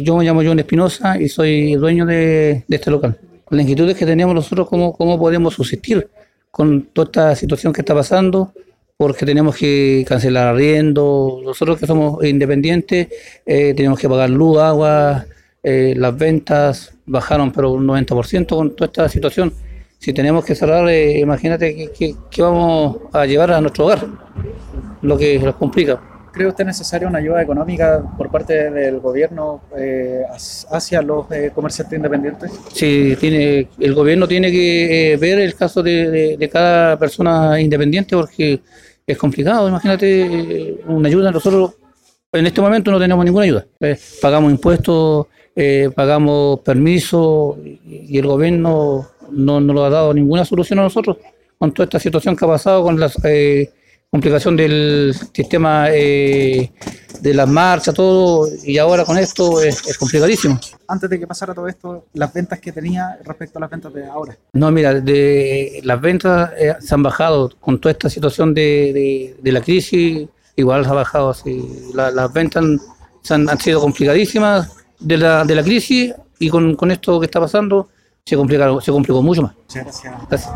Yo me llamo John Espinosa y soy dueño de, este local. La inquietud es que tenemos nosotros cómo, cómo podemos subsistir con toda esta situación que está pasando, porque tenemos que cancelar arriendo, nosotros que somos independientes eh, tenemos que pagar luz, agua, eh, las ventas bajaron pero un 90% con toda esta situación. Si tenemos que cerrar, eh, imagínate que vamos a llevar a nuestro hogar, lo que nos complica. ¿Cree usted necesaria una ayuda económica por parte del gobierno eh, hacia los eh, comerciantes independientes? Sí, tiene, el gobierno tiene que eh, ver el caso de, de- de cada persona independiente porque es complicado. Imagínate eh, una ayuda. Nosotros en este momento no tenemos ninguna ayuda. Eh, pagamos impuestos, eh, pagamos permisos y el gobierno no nos ha dado ninguna solución a nosotros con toda esta situación que ha pasado con la complicación del sistema eh, de las marchas, todo, y ahora con esto es- es complicadísimo. Antes de que pasara todo esto, las ventas que tenía respecto a las ventas de ahora. No, mira, de, las ventas eh, se han bajado con toda esta situación de, de- de la crisis, igual se ha bajado. así. La- las ventas han, se han, han sido complicadísimas de la, de la crisis y con, con esto que está pasando se, complicaron, se complicó mucho más. Muchas gracias. Gracias.